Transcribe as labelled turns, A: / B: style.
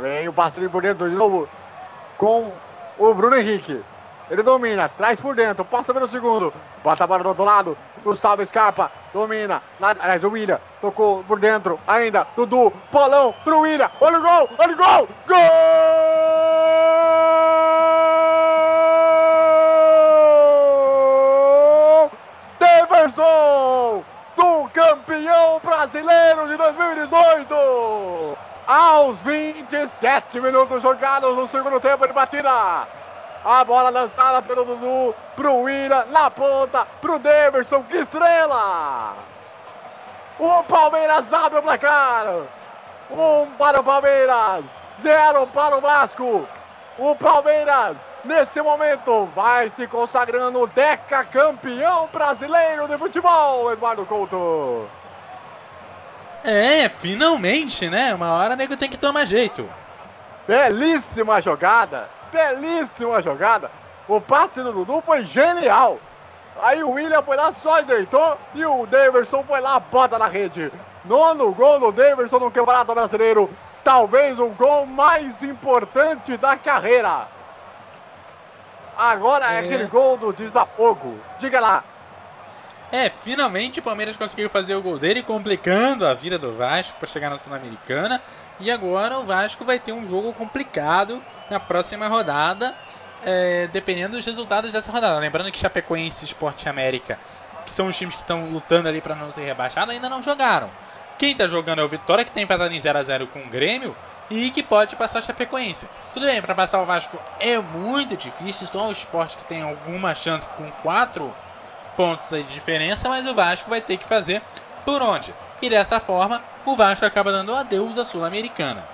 A: Vem o Pastorinho por dentro de novo com o Bruno Henrique. Ele domina, traz por dentro, passa pelo segundo. Bota a bola do outro lado. Gustavo Scarpa domina. Aliás, o William tocou por dentro ainda. Dudu, Polão pro William. Olha o gol, olha o gol. Gol! Deverson, do campeão brasileiro de 2018. Aos 27 minutos jogados no segundo tempo de batida. A bola lançada pelo Dudu pro William, na ponta, pro Deverson, que estrela! O Palmeiras abre o placar! Um para o Palmeiras, zero para o Vasco. O Palmeiras, nesse momento, vai se consagrando deca campeão brasileiro de futebol, Eduardo Couto.
B: É, finalmente, né? Uma hora o nego tem que tomar jeito.
A: Belíssima jogada belíssima jogada. O passe do Dudu foi genial. Aí o William foi lá, só deitou e o Daverson foi lá, bota na rede. Nono gol do Daverson no Campeonato Brasileiro. Talvez o gol mais importante da carreira. Agora é, é aquele gol do desafogo. Diga lá.
B: É, finalmente o Palmeiras conseguiu fazer o gol dele, complicando a vida do Vasco para chegar na Sul-Americana. E agora o Vasco vai ter um jogo complicado na próxima rodada, é, dependendo dos resultados dessa rodada. Lembrando que Chapecoense e Sport América, que são os times que estão lutando ali para não ser rebaixados, ainda não jogaram. Quem está jogando é o Vitória, que tem empatado em 0 a 0 com o Grêmio e que pode passar a Chapecoense. Tudo bem, para passar o Vasco é muito difícil, só o Sport que tem alguma chance com 4 pontos de diferença, mas o Vasco vai ter que fazer por onde? E dessa forma, o Vasco acaba dando adeus à Sul-Americana.